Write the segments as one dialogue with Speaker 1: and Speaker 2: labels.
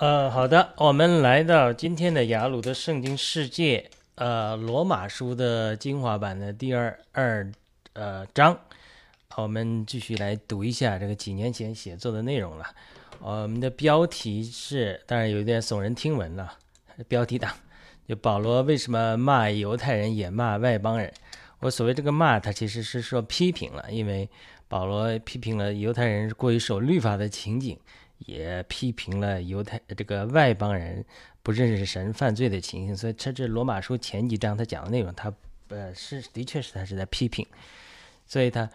Speaker 1: 呃，好的，我们来到今天的雅鲁的圣经世界，呃，罗马书的精华版的第二二呃章，我们继续来读一下这个几年前写作的内容了。我们的标题是，当然有点耸人听闻了，标题党，就保罗为什么骂犹太人也骂外邦人？我所谓这个骂，他其实是说批评了，因为保罗批评了犹太人过于守律法的情景。也批评了犹太这个外邦人不认识神犯罪的情形，所以这这罗马书前几章他讲的内容，他呃是的确是他是在批评，所以他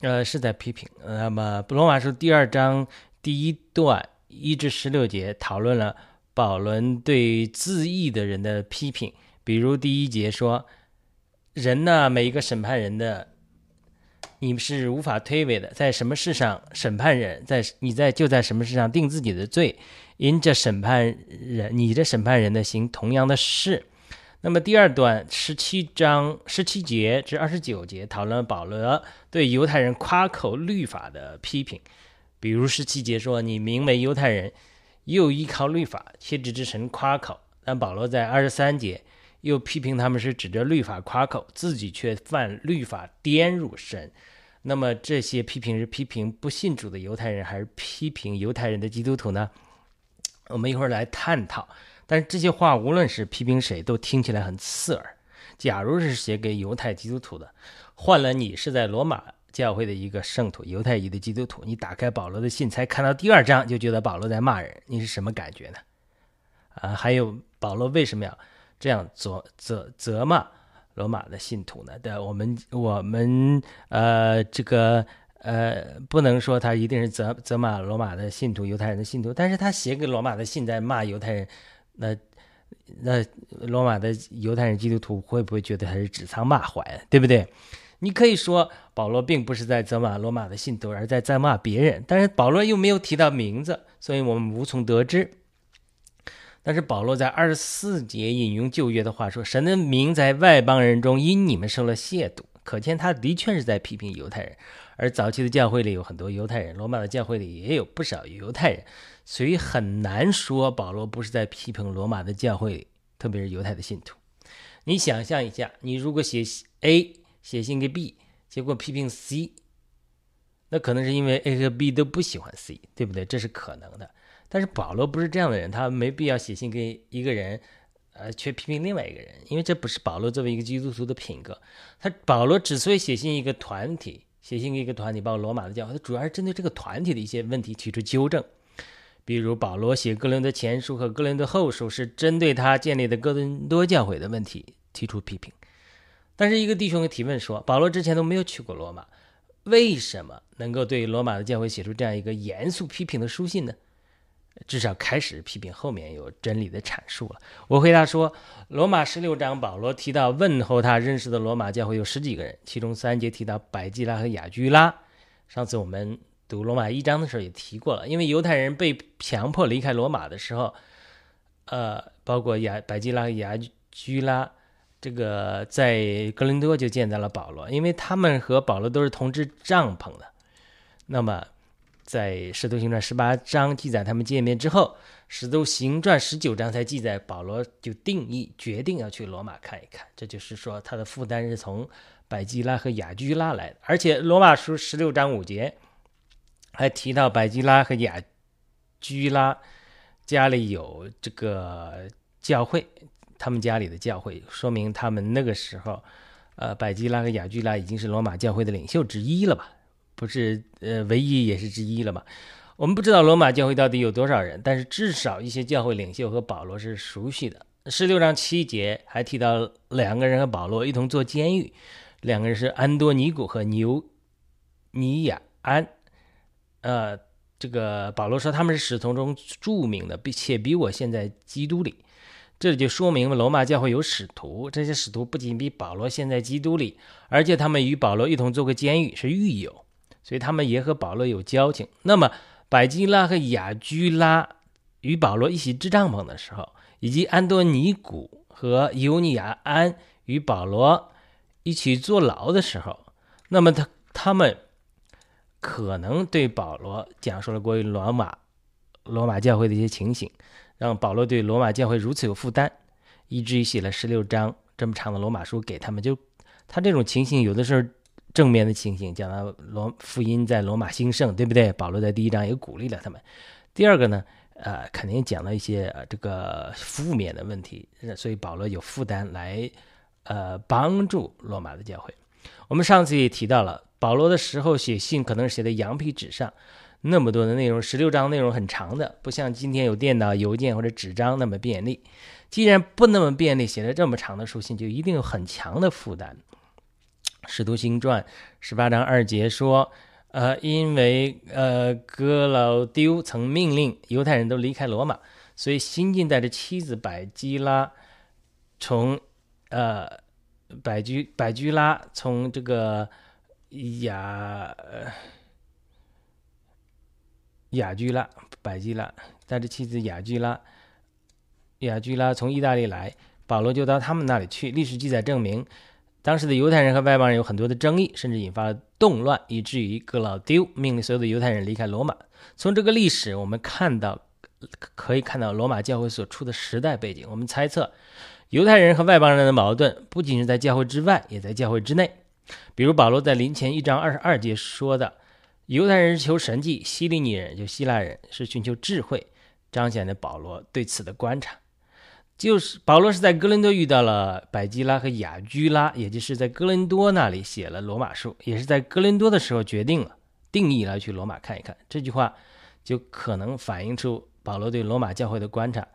Speaker 1: 呃是在批评。那么罗马书第二章第一段一至十六节讨论了保伦对自义的人的批评，比如第一节说，人呢每一个审判人的。你们是无法推诿的，在什么事上审判人，在你在就在什么事上定自己的罪，因这审判人，你这审判人的行同样的事。那么第二段十七章十七节至二十九节讨论保罗对犹太人夸口律法的批评，比如十七节说你名为犹太人，又依靠律法，切指之神夸口。但保罗在二十三节又批评他们是指着律法夸口，自己却犯律法颠入神。那么这些批评是批评不信主的犹太人，还是批评犹太人的基督徒呢？我们一会儿来探讨。但是这些话无论是批评谁，都听起来很刺耳。假如是写给犹太基督徒的，换了你是在罗马教会的一个圣徒，犹太裔的基督徒，你打开保罗的信，才看到第二章，就觉得保罗在骂人，你是什么感觉呢？啊，还有保罗为什么要这样责责责骂？罗马的信徒呢？对，我们我们呃，这个呃，不能说他一定是责责骂罗马的信徒、犹太人的信徒，但是他写给罗马的信在骂犹太人，那那罗马的犹太人基督徒会不会觉得他是指桑骂槐，对不对？你可以说保罗并不是在责骂罗马的信徒，而在在骂别人，但是保罗又没有提到名字，所以我们无从得知。但是保罗在二十四节引用旧约的话说：“神的名在外邦人中因你们受了亵渎。”可见他的确是在批评犹太人。而早期的教会里有很多犹太人，罗马的教会里也有不少犹太人，所以很难说保罗不是在批评罗马的教会，特别是犹太的信徒。你想象一下，你如果写 A 写信给 B，结果批评 C，那可能是因为 A 和 B 都不喜欢 C，对不对？这是可能的。但是保罗不是这样的人，他没必要写信给一个人，呃，却批评另外一个人，因为这不是保罗作为一个基督徒的品格。他保罗之所以写信一个团体，写信给一个团体，包括罗马的教会，他主要是针对这个团体的一些问题提出纠正。比如保罗写哥林的前书和哥林的后书，是针对他建立的哥林多教会的问题提出批评。但是一个弟兄提问说，保罗之前都没有去过罗马，为什么能够对罗马的教会写出这样一个严肃批评的书信呢？至少开始批评，后面有真理的阐述了。我回答说，罗马十六章，保罗提到问候他认识的罗马教会有十几个人，其中三节提到百基拉和雅居拉。上次我们读罗马一章的时候也提过了，因为犹太人被强迫离开罗马的时候，呃，包括雅百基拉和雅居拉，这个在格林多就见到了保罗，因为他们和保罗都是同支帐篷的。那么。在《使徒行传》十八章记载他们见面之后，《使徒行传》十九章才记载保罗就定义决定要去罗马看一看。这就是说，他的负担是从百基拉和雅居拉来的。而且，《罗马书》十六章五节还提到百基拉和雅居拉家里有这个教会，他们家里的教会，说明他们那个时候，呃，百基拉和雅居拉已经是罗马教会的领袖之一了吧。不是呃，唯一也是之一了嘛？我们不知道罗马教会到底有多少人，但是至少一些教会领袖和保罗是熟悉的。十六章七节还提到两个人和保罗一同坐监狱，两个人是安多尼古和牛尼亚安。呃，这个保罗说他们是使徒中著名的，并且比我现在基督里。这就说明了罗马教会有使徒，这些使徒不仅比保罗现在基督里，而且他们与保罗一同做过监狱，是狱友。所以他们也和保罗有交情。那么，百基拉和雅居拉与保罗一起支帐篷的时候，以及安多尼古和尤尼亚安与保罗一起坐牢的时候，那么他他们可能对保罗讲述了关于罗马罗马教会的一些情形，让保罗对罗马教会如此有负担，以至于写了十六章这么长的罗马书给他们。就他这种情形，有的时候正面的情形，讲到罗福音在罗马兴盛，对不对？保罗在第一章也鼓励了他们。第二个呢，呃，肯定讲到一些呃这个负面的问题，所以保罗有负担来呃帮助罗马的教会。我们上次也提到了，保罗的时候写信可能写在羊皮纸上。那么多的内容，十六章内容很长的，不像今天有电脑、邮件或者纸张那么便利。既然不那么便利，写了这么长的书信，就一定有很强的负担。使徒行传十八章二节说：“呃，因为呃，哥老丢曾命令犹太人都离开罗马，所以新近带着妻子百基拉从呃百居百居拉从这个雅。”雅居拉、百基拉带着妻子雅居拉，雅居拉从意大利来，保罗就到他们那里去。历史记载证明，当时的犹太人和外邦人有很多的争议，甚至引发了动乱，以至于格老丢命令所有的犹太人离开罗马。从这个历史，我们看到可以看到罗马教会所处的时代背景。我们猜测，犹太人和外邦人的矛盾不仅是在教会之外，也在教会之内。比如保罗在临前一章二十二节说的。犹太人是求神迹，希利尼人就希腊人是寻求智慧，彰显了保罗对此的观察。就是保罗是在哥林多遇到了百基拉和雅居拉，也就是在哥林多那里写了罗马书，也是在哥林多的时候决定了定义了去罗马看一看。这句话就可能反映出保罗对罗马教会的观察，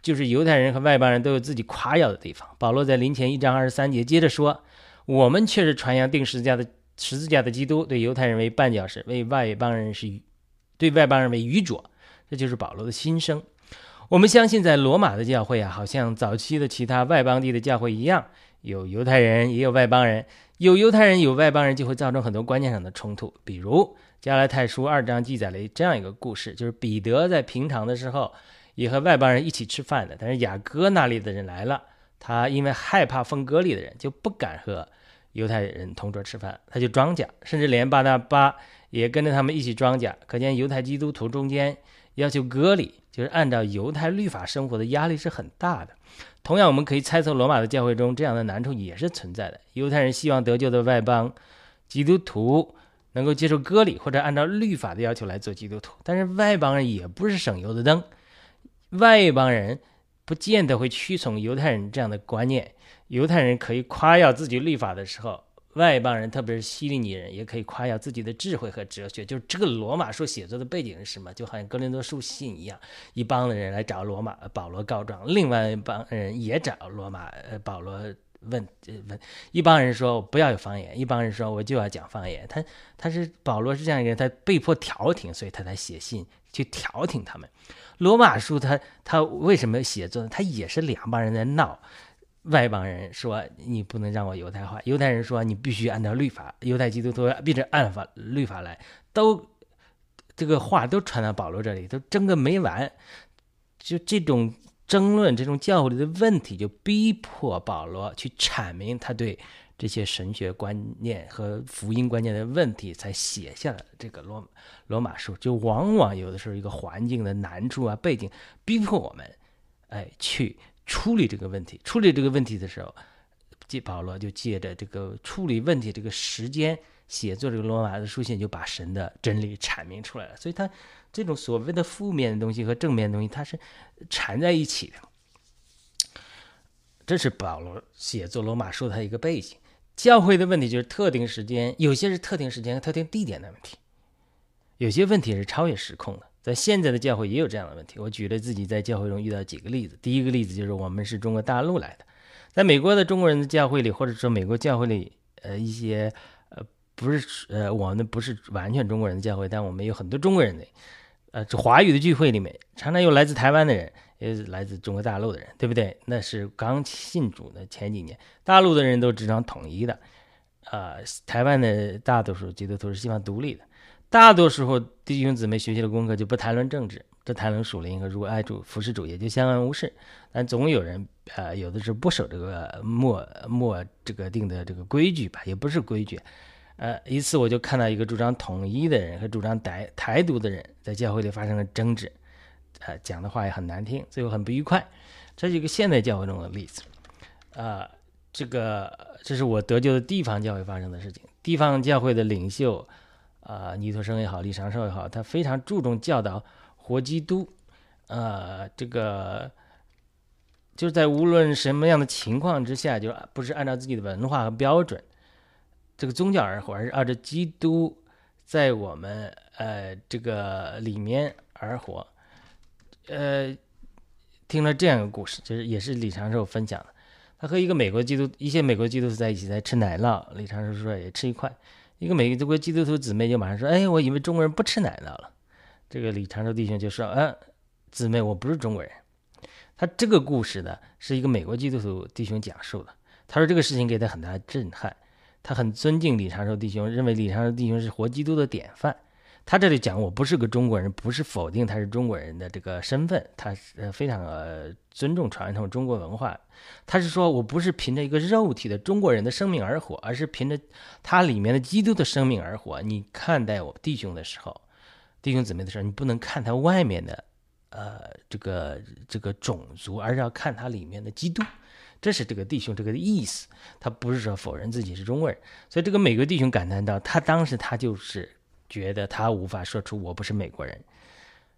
Speaker 1: 就是犹太人和外邦人都有自己夸耀的地方。保罗在临前一章二十三节接着说：“我们却是传扬定十字架的。”十字架的基督对犹太人为绊脚石，为外邦人是，对外邦人为愚拙，这就是保罗的心声。我们相信，在罗马的教会啊，好像早期的其他外邦地的教会一样，有犹太人也有外邦人，有犹太人有外邦人，就会造成很多观念上的冲突。比如加拉太书二章记载了这样一个故事，就是彼得在平常的时候也和外邦人一起吃饭的，但是雅各那里的人来了，他因为害怕分割里的人，就不敢和。犹太人同桌吃饭，他就装假，甚至连巴拿巴也跟着他们一起装假。可见犹太基督徒中间要求割礼，就是按照犹太律法生活的压力是很大的。同样，我们可以猜测罗马的教会中这样的难处也是存在的。犹太人希望得救的外邦基督徒能够接受割礼，或者按照律法的要求来做基督徒，但是外邦人也不是省油的灯，外邦人不见得会屈从犹太人这样的观念。犹太人可以夸耀自己律法的时候，外邦人，特别是西利尼人，也可以夸耀自己的智慧和哲学。就是这个罗马书写作的背景是什么？就好像格林多书信一样，一帮的人来找罗马保罗告状，另外一帮人也找罗马呃保罗问问。一帮人说不要有方言，一帮人说我就要讲方言。他他是保罗是这样一个人，他被迫调停，所以他才写信去调停他们。罗马书他他为什么写作？他也是两帮人在闹。外邦人说：“你不能让我犹太化。”犹太人说：“你必须按照律法。”犹太基督徒必须按法律法来，都这个话都传到保罗这里，都争个没完。就这种争论，这种教会的问题，就逼迫保罗去阐明他对这些神学观念和福音观念的问题，才写下了这个罗罗马书。就往往有的时候一个环境的难处啊，背景逼迫我们，哎去。处理这个问题，处理这个问题的时候，借保罗就借着这个处理问题这个时间写作这个罗马的书信，就把神的真理阐明出来了。所以，他这种所谓的负面的东西和正面的东西，它是缠在一起的。这是保罗写作罗马书的一个背景。教会的问题就是特定时间，有些是特定时间和特定地点的问题，有些问题是超越时空的。在现在的教会也有这样的问题。我举了自己在教会中遇到几个例子。第一个例子就是我们是中国大陆来的，在美国的中国人的教会里，或者说美国教会里，呃，一些呃不是呃我们不是完全中国人的教会，但我们有很多中国人的，呃，这华语的聚会里面，常常有来自台湾的人，也是来自中国大陆的人，对不对？那是刚信主的前几年，大陆的人都主张统一的，啊，台湾的大多数基督徒是希望独立的。大多时候，弟兄姊妹学习的功课就不谈论政治，只谈论属灵和如爱主、服侍主，也就相安无事。但总有人，呃，有的是不守这个默默这个定的这个规矩吧，也不是规矩，呃，一次我就看到一个主张统一的人和主张台台独的人在教会里发生了争执，呃，讲的话也很难听，最后很不愉快。这是一个现代教会中的例子，啊，这个这是我得救的地方教会发生的事情。地方教会的领袖，啊，尼托生也好，李长寿也好，他非常注重教导活基督，呃，这个就是在无论什么样的情况之下，就不是按照自己的文化和标准。这个宗教而活，而是按照基督在我们呃这个里面而活。呃，听了这样一个故事，就是也是李长寿分享的。他和一个美国基督一些美国基督徒在一起在吃奶酪，李长寿说也吃一块。一个美国基督徒姊妹就马上说：“哎，我以为中国人不吃奶酪了。”这个李长寿弟兄就说：“嗯，姊妹，我不是中国人。”他这个故事呢，是一个美国基督徒弟兄讲述的。他说这个事情给他很大震撼。他很尊敬李长寿弟兄，认为李长寿弟兄是活基督的典范。他这里讲我不是个中国人，不是否定他是中国人的这个身份，他是非常呃尊重传统中国文化。他是说我不是凭着一个肉体的中国人的生命而活，而是凭着他里面的基督的生命而活。你看待我弟兄的时候，弟兄姊妹的时候，你不能看他外面的呃这个这个种族，而是要看他里面的基督。这是这个弟兄这个意思，他不是说否认自己是中国人，所以这个美国弟兄感叹到，他当时他就是觉得他无法说出我不是美国人，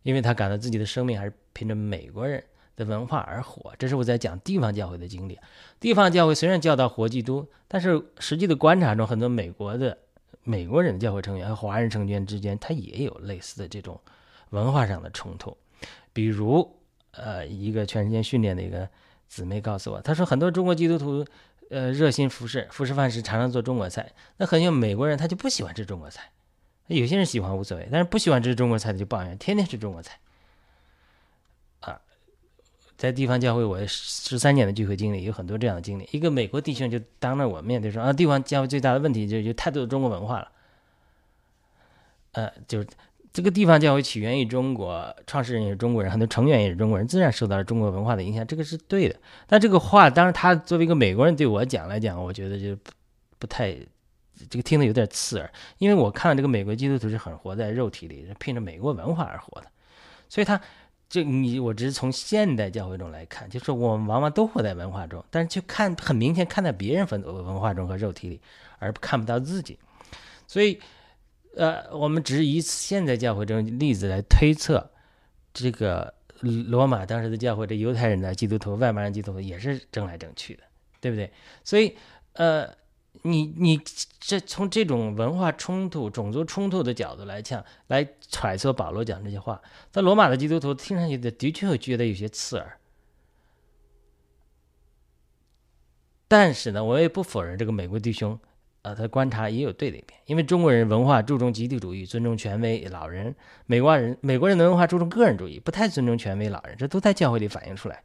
Speaker 1: 因为他感到自己的生命还是凭着美国人的文化而活。这是我在讲地方教会的经历。地方教会虽然教导活基督，但是实际的观察中，很多美国的美国人的教会成员和华人成员之间，他也有类似的这种文化上的冲突，比如呃，一个全时间训练的一个。姊妹告诉我，她说很多中国基督徒，呃，热心服侍，服侍饭时常常做中国菜。那很多美国人他就不喜欢吃中国菜，有些人喜欢无所谓，但是不喜欢吃中国菜的就抱怨，天天吃中国菜。啊，在地方教会，我十三年的聚会经历有很多这样的经历。一个美国弟兄就当着我面对说啊，地方教会最大的问题就就太多的中国文化了，呃，就是。这个地方教会起源于中国，创始人也是中国人，很多成员也是中国人，自然受到了中国文化的影响，这个是对的。但这个话，当然他作为一个美国人对我讲来讲，我觉得就不不太，这个听得有点刺耳，因为我看这个美国基督徒是很活在肉体里，是凭着美国文化而活的，所以他这你我只是从现代教会中来看，就是我们往往都活在文化中，但是去看很明显看到别人文文化中和肉体里，而看不到自己，所以。呃，我们只是以现在教会这种例子来推测，这个罗马当时的教会，这犹太人的基督徒、外邦人基督徒也是争来争去的，对不对？所以，呃，你你这从这种文化冲突、种族冲突的角度来讲，来揣测保罗讲这些话，在罗马的基督徒听上去的的确会觉得有些刺耳，但是呢，我也不否认这个美国弟兄。呃，他观察也有对的一面，因为中国人文化注重集体主义，尊重权威老人；美国人美国人的文化注重个人主义，不太尊重权威老人，这都在教会里反映出来。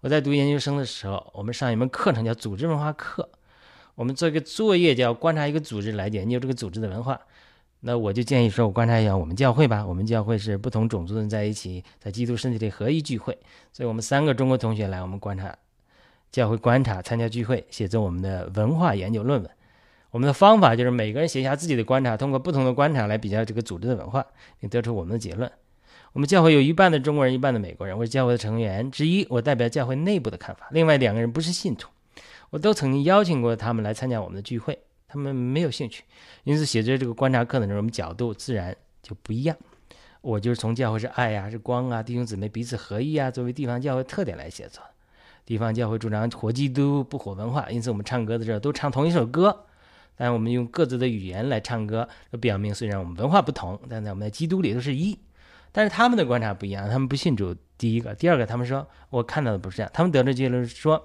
Speaker 1: 我在读研究生的时候，我们上一门课程叫组织文化课，我们做一个作业，叫观察一个组织来研究这个组织的文化。那我就建议说，我观察一下我们教会吧。我们教会是不同种族的人在一起，在基督身体里合一聚会，所以我们三个中国同学来，我们观察教会观察，参加聚会，写作我们的文化研究论文。我们的方法就是每个人写下自己的观察，通过不同的观察来比较这个组织的文化，并得出我们的结论。我们教会有一半的中国人，一半的美国人。我是教会的成员之一，我代表教会内部的看法。另外两个人不是信徒，我都曾经邀请过他们来参加我们的聚会，他们没有兴趣。因此，写作这个观察课的时候，我们角度自然就不一样。我就是从教会是爱呀，是光啊，弟兄姊妹彼此合一啊，作为地方教会特点来写作。地方教会主张活基督，不活文化，因此我们唱歌的时候都唱同一首歌。但我们用各自的语言来唱歌，表明虽然我们文化不同，但在我们在基督里都是一。但是他们的观察不一样，他们不信主。第一个，第二个，他们说我看到的不是这样。他们得出结论是说，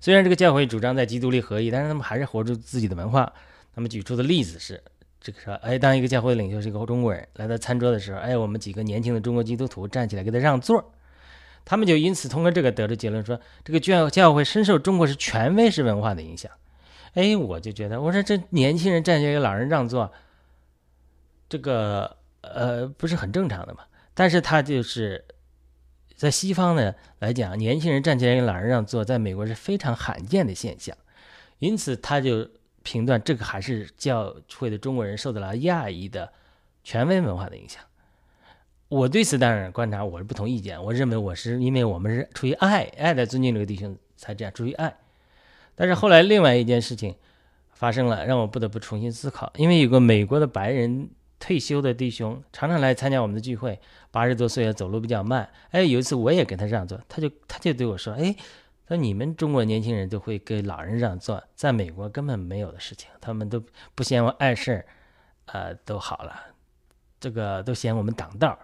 Speaker 1: 虽然这个教会主张在基督里合一，但是他们还是活出自己的文化。他们举出的例子是，这个说，哎，当一个教会领袖是一个中国人来到餐桌的时候，哎，我们几个年轻的中国基督徒站起来给他让座，他们就因此通过这个得出结论说，这个教教会深受中国式权威式文化的影响。哎，我就觉得，我说这年轻人站起来给老人让座，这个呃不是很正常的嘛？但是他就是在西方呢来讲，年轻人站起来给老人让座，在美国是非常罕见的现象，因此他就评断这个还是教会的中国人受到了亚裔的权威文化的影响。我对此当然观察我是不同意见，我认为我是因为我们是出于爱，爱来尊敬这个弟兄才这样，出于爱。但是后来另外一件事情发生了，让我不得不重新思考，因为有个美国的白人退休的弟兄常常来参加我们的聚会，八十多岁了，走路比较慢。哎，有一次我也给他让座，他就他就对我说：“哎。”说你们中国年轻人都会给老人让座，在美国根本没有的事情，他们都不嫌我碍事儿，呃，都好了，这个都嫌我们挡道儿，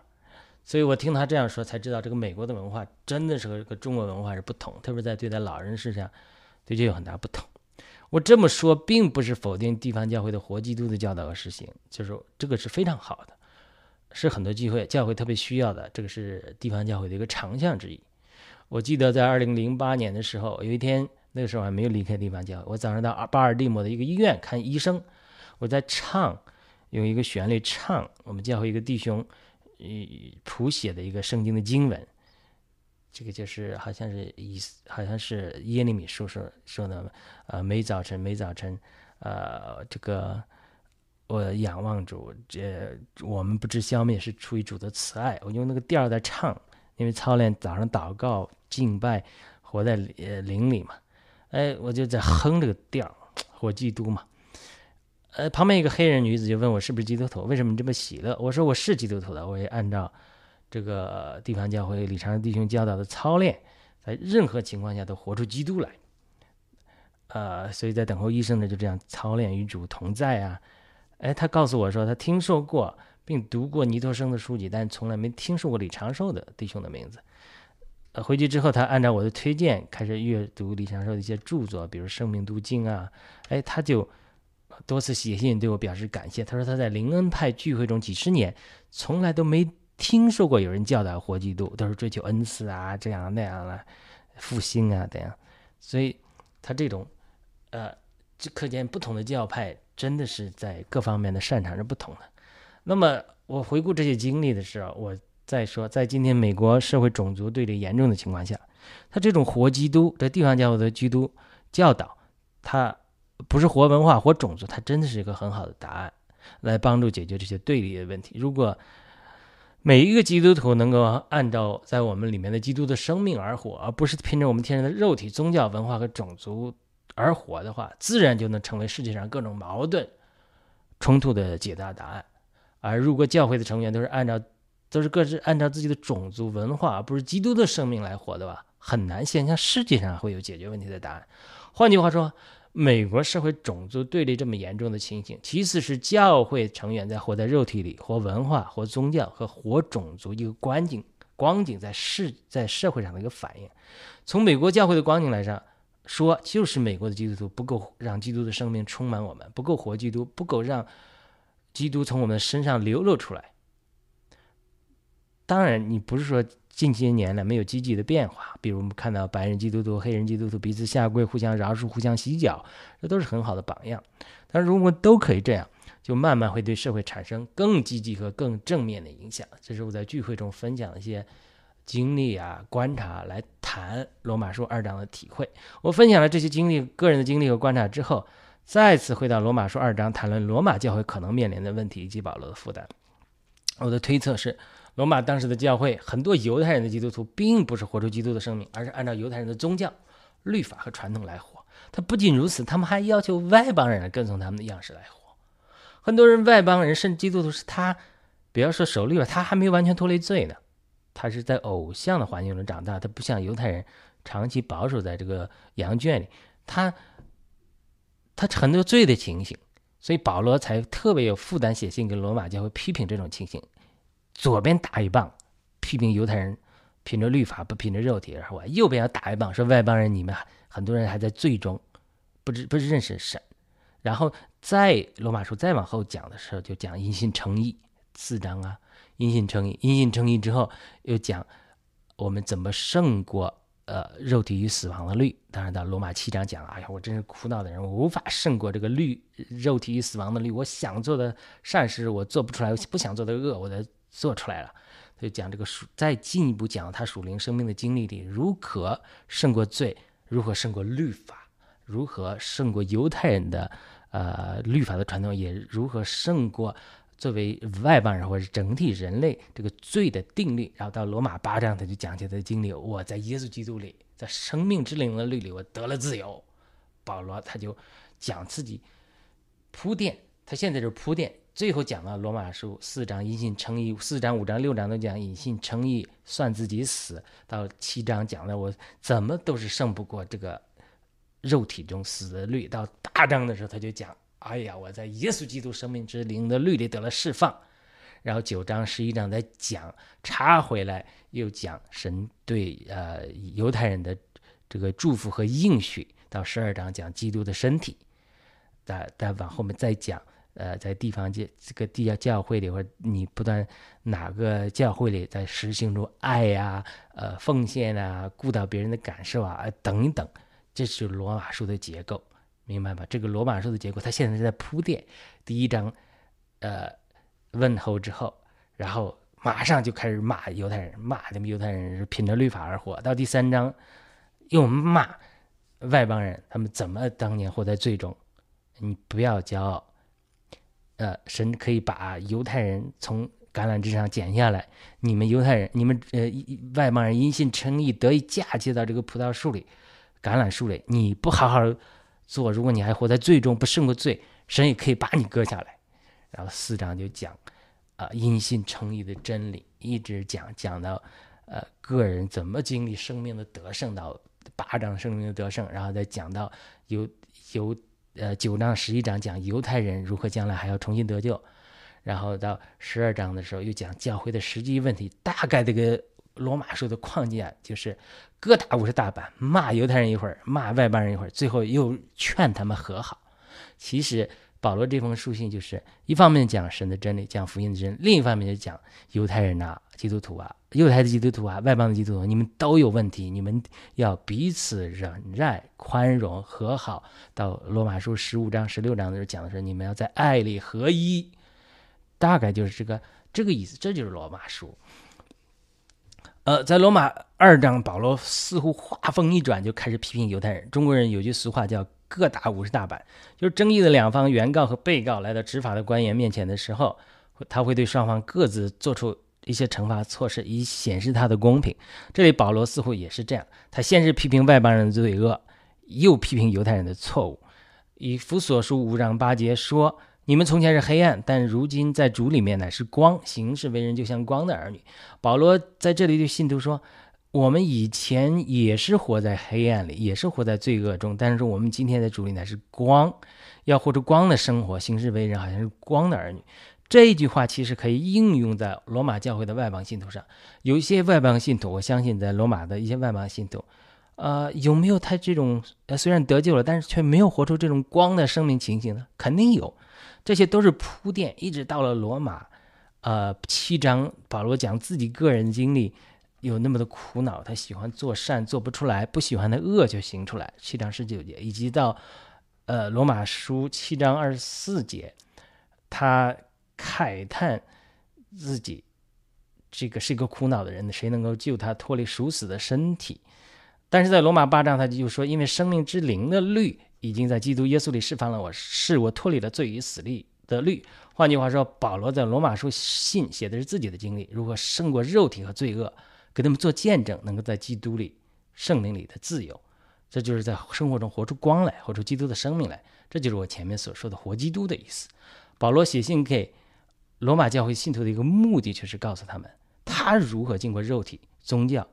Speaker 1: 所以我听他这样说，才知道这个美国的文化真的是和这个中国文化是不同，特别在对待老人事上，的确有很大不同。我这么说，并不是否定地方教会的活基督的教导和实行，就是这个是非常好的，是很多机会教会特别需要的，这个是地方教会的一个长项之一。我记得在二零零八年的时候，有一天，那个时候还没有离开地方教会。我早上到巴尔的摩的一个医院看医生，我在唱，用一个旋律唱我们教会一个弟兄，呃，谱写的一个圣经的经文。这个就是好像是以好像是耶利米书说说的，呃，每早晨每早晨，呃，这个我仰望主，这我们不知消灭是出于主的慈爱。我用那个调在唱。因为操练早上祷告敬拜，活在呃灵里嘛，哎，我就在哼这个调儿，基督嘛。呃，旁边一个黑人女子就问我是不是基督徒，为什么你这么喜乐？我说我是基督徒的，我也按照这个地方教会李长弟兄教导的操练，在任何情况下都活出基督来。呃，所以在等候医生呢，就这样操练与主同在啊。哎，他告诉我说他听说过。并读过尼托生的书籍，但从来没听说过李长寿的弟兄的名字。呃，回去之后，他按照我的推荐开始阅读李长寿的一些著作，比如《生命读经》啊。哎，他就多次写信对我表示感谢。他说他在灵恩派聚会中几十年，从来都没听说过有人教导活基督，都是追求恩赐啊，这样那样了，复兴啊，等样。所以他这种，呃，就可见不同的教派真的是在各方面的擅长是不同的。那么我回顾这些经历的时候，我再说，在今天美国社会种族对立严重的情况下，他这种活基督这地方教会的基督教导，他不是活文化、活种族，他真的是一个很好的答案，来帮助解决这些对立的问题。如果每一个基督徒能够按照在我们里面的基督的生命而活，而不是凭着我们天然的肉体、宗教、文化和种族而活的话，自然就能成为世界上各种矛盾冲突的解答答案。而如果教会的成员都是按照，都是各自按照自己的种族文化，而不是基督的生命来活的话，很难想象世界上会有解决问题的答案。换句话说，美国社会种族对立这么严重的情形，其次是教会成员在活在肉体里，活文化、活宗教和活种族一个光景，光景在世在社会上的一个反应。从美国教会的光景来上说，就是美国的基督徒不够让基督的生命充满我们，不够活基督，不够让。基督从我们身上流露出来。当然，你不是说近些年来没有积极的变化，比如我们看到白人基督徒、黑人基督徒彼此下跪、互相饶恕、互相洗脚，这都是很好的榜样。但如果都可以这样，就慢慢会对社会产生更积极和更正面的影响。这是我在聚会中分享的一些经历啊、观察来谈罗马书二章的体会。我分享了这些经历、个人的经历和观察之后。再次回到罗马书二章，谈论罗马教会可能面临的问题以及保罗的负担。我的推测是，罗马当时的教会很多犹太人的基督徒并不是活出基督的生命，而是按照犹太人的宗教、律法和传统来活。他不仅如此，他们还要求外邦人跟从他们的样式来活。很多人外邦人甚至基督徒是他，不要说守律了，他还没有完全脱离罪呢。他是在偶像的环境中长大，他不像犹太人长期保守在这个羊圈里，他。他很多罪的情形，所以保罗才特别有负担写信给罗马教会批评这种情形。左边打一棒，批评犹太人凭着律法不凭着肉体而我；右边要打一棒，说外邦人你们很多人还在罪中，不知不是认识神。然后在罗马书再往后讲的时候，就讲因信称义四章啊，因信称义，因信称义之后又讲我们怎么胜过。呃，肉体与死亡的律，当然到罗马七章讲，哎呀，我真是苦恼的人，我无法胜过这个律，肉体与死亡的律。我想做的善事，我做不出来；我不想做的恶，我都做出来了。他就讲这个属，再进一步讲他属灵生命的经历里，如何胜过罪，如何胜过律法，如何胜过犹太人的呃律法的传统，也如何胜过作为外邦人或者整体人类这个罪的定律。然后到罗马八章，他就讲起他的经历：我在耶稣基督里，在生命之灵的律里，我得了自由。保罗他就讲自己铺垫，他现在就是铺垫。最后讲了罗马书四章隐信称义，四章五章六章都讲隐信称义，算自己死。到七章讲的我怎么都是胜不过这个肉体中死的律。到大章的时候他就讲，哎呀，我在耶稣基督生命之灵的律里得了释放。然后九章十一章再讲插回来又讲神对呃犹太人的这个祝福和应许。到十二章讲基督的身体，再再往后面再讲。呃，在地方教这个地下教会里，或者你不断哪个教会里在实行中爱呀、呃奉献啊、顾到别人的感受啊，等一等，这是罗马书的结构，明白吧？这个罗马书的结构，它现在是在铺垫。第一章，呃，问候之后，然后马上就开始骂犹太人，骂他们犹太人是凭着律法而活。到第三章，又骂外邦人，他们怎么当年活在罪中，你不要骄傲。呃，神可以把犹太人从橄榄枝上剪下来，你们犹太人，你们呃外邦人因信称义得以嫁接到这个葡萄树里、橄榄树里，你不好好做，如果你还活在罪中，不胜过罪，神也可以把你割下来。然后四章就讲啊因信称义的真理，一直讲讲到呃个人怎么经历生命的得胜，到八章生命的得胜，然后再讲到有有。呃，九章十一章讲犹太人如何将来还要重新得救，然后到十二章的时候又讲教会的实际问题。大概这个罗马书的框架就是各打五十大板，骂犹太人一会儿，骂外邦人一会儿，最后又劝他们和好。其实。保罗这封书信就是一方面讲神的真理，讲福音的真；另一方面就讲犹太人呐、基督徒啊、犹太的基督徒啊、外邦的基督徒，你们都有问题，你们要彼此忍耐、宽容、和好。到罗马书十五章、十六章的时候讲的是你们要在爱里合一，大概就是这个这个意思。这就是罗马书。呃，在罗马二章，保罗似乎话锋一转，就开始批评犹太人。中国人有句俗话叫。各打五十大板，就是争议的两方，原告和被告来到执法的官员面前的时候，他会对双方各自做出一些惩罚措施，以显示他的公平。这里保罗似乎也是这样，他先是批评外邦人的罪恶，又批评犹太人的错误。以弗所书五章八节说：“你们从前是黑暗，但如今在主里面乃是光，行事为人就像光的儿女。”保罗在这里对信徒说。我们以前也是活在黑暗里，也是活在罪恶中，但是我们今天的主力乃是光，要活出光的生活，行事为人好像是光的儿女。这一句话其实可以应用在罗马教会的外邦信徒上。有一些外邦信徒，我相信在罗马的一些外邦信徒，呃，有没有他这种虽然得救了，但是却没有活出这种光的生命情形呢？肯定有，这些都是铺垫，一直到了罗马，呃，七章保罗讲自己个人经历。有那么的苦恼，他喜欢做善做不出来，不喜欢的恶就行出来。七章十九节，以及到，呃，罗马书七章二十四节，他慨叹自己这个是一个苦恼的人，谁能够救他脱离属死的身体？但是在罗马八章，他就说，因为生命之灵的律已经在基督耶稣里释放了我，是我脱离了罪与死力的律。换句话说，保罗在罗马书信写的是自己的经历，如何胜过肉体和罪恶。给他们做见证，能够在基督里、圣灵里的自由，这就是在生活中活出光来，活出基督的生命来。这就是我前面所说的活基督的意思。保罗写信给罗马教会信徒的一个目的，就是告诉他们，他如何经过肉体、宗教、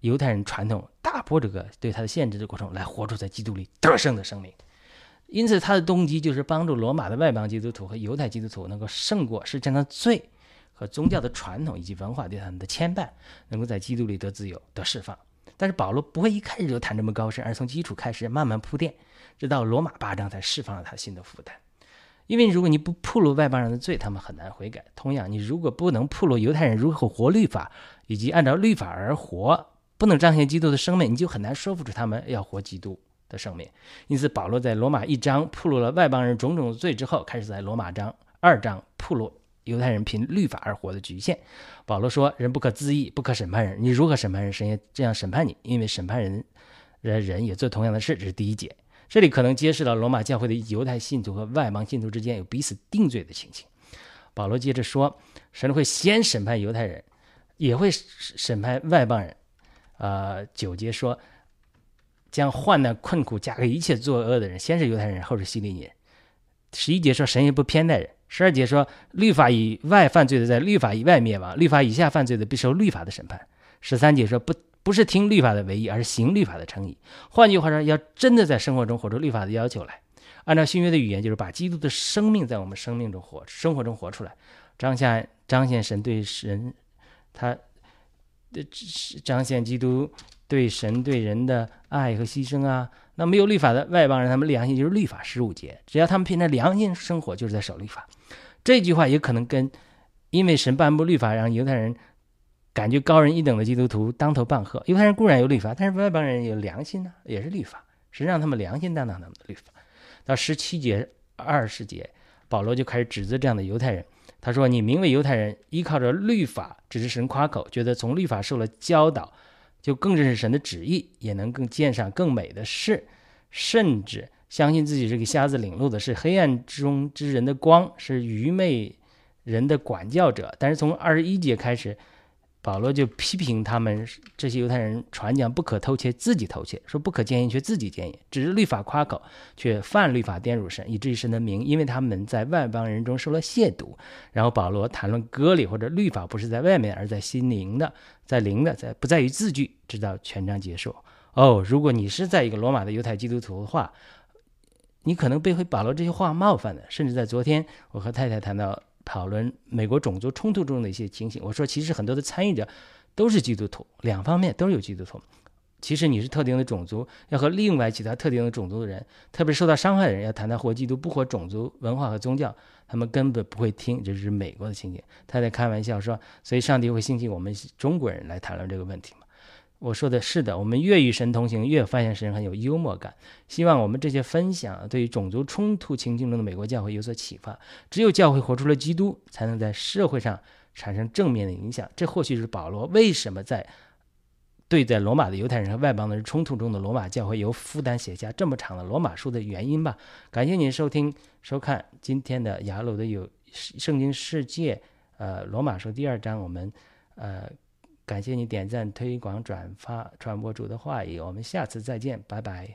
Speaker 1: 犹太人传统打破这个对他的限制的过程，来活出在基督里得胜的生命。因此，他的动机就是帮助罗马的外邦基督徒和犹太基督徒能够胜过世间的罪。和宗教的传统以及文化对他们的牵绊，能够在基督里得自由、得释放。但是保罗不会一开始就谈这么高深，而从基础开始慢慢铺垫，直到罗马八章才释放了他新的负担。因为如果你不铺露外邦人的罪，他们很难悔改。同样，你如果不能铺露犹太人如何活律法，以及按照律法而活，不能彰显基督的生命，你就很难说服出他们要活基督的生命。因此，保罗在罗马一章暴露了外邦人种种罪之后，开始在罗马章二章暴露。犹太人凭律法而活的局限，保罗说：“人不可自义，不可审判人。你如何审判人，神也这样审判你，因为审判人，人人也做同样的事。”这是第一节。这里可能揭示了罗马教会的犹太信徒和外邦信徒之间有彼此定罪的情形。保罗接着说，神会先审判犹太人，也会审判外邦人。呃，九节说，将患难困苦加给一切作恶的人，先是犹太人，后是希利尼人。十一节说，神也不偏待人。十二节说，律法以外犯罪的，在律法以外灭亡；律法以下犯罪的，必受律法的审判。十三节说，不不是听律法的唯一，而是行律法的诚意。换句话说，要真的在生活中活出律法的要求来。按照新约的语言，就是把基督的生命在我们生命中活，生活中活出来，彰显彰显神对神，他的彰显基督对神对人的爱和牺牲啊。那没有律法的外邦人，他们良心就是律法十五节，只要他们凭着良心生活，就是在守律法。这句话也可能跟因为神颁布律法，让犹太人感觉高人一等的基督徒当头棒喝。犹太人固然有律法，但是外邦人有良心呢，也是律法，是让他们良心担当他们的律法。到十七节、二十节，保罗就开始指责这样的犹太人。他说：“你名为犹太人，依靠着律法，只是神夸口，觉得从律法受了教导，就更认识神的旨意，也能更见上更美的事，甚至相信自己是个瞎子领路的，是黑暗中之人的光，是愚昧人的管教者。”但是从二十一节开始。保罗就批评他们这些犹太人传讲不可偷窃，自己偷窃；说不可奸淫，却自己奸淫；只是律法夸口，却犯律法，玷辱神，以至于神的名，因为他们在外邦人中受了亵渎。然后保罗谈论割礼或者律法，不是在外面，而在心灵的，在灵的，在不在于字句。直到全章结束。哦，如果你是在一个罗马的犹太基督徒的话，你可能被会保罗这些话冒犯的。甚至在昨天，我和太太谈到。讨论美国种族冲突中的一些情形，我说其实很多的参与者都是基督徒，两方面都有基督徒。其实你是特定的种族，要和另外其他特定的种族的人，特别受到伤害的人，要谈谈活基督不活种族文化和宗教，他们根本不会听。这是美国的情景。他在开玩笑说，所以上帝会兴起我们中国人来谈论这个问题吗？我说的是的，我们越与神同行，越发现神很有幽默感。希望我们这些分享对于种族冲突情境中的美国教会有所启发。只有教会活出了基督，才能在社会上产生正面的影响。这或许是保罗为什么在对在罗马的犹太人和外邦的人冲突中的罗马教会由负担写下这么长的罗马书的原因吧。感谢您收听收看今天的雅鲁的有圣经世界，呃，罗马书第二章，我们呃。感谢你点赞、推广、转发、传播主的话语。我们下次再见，拜拜。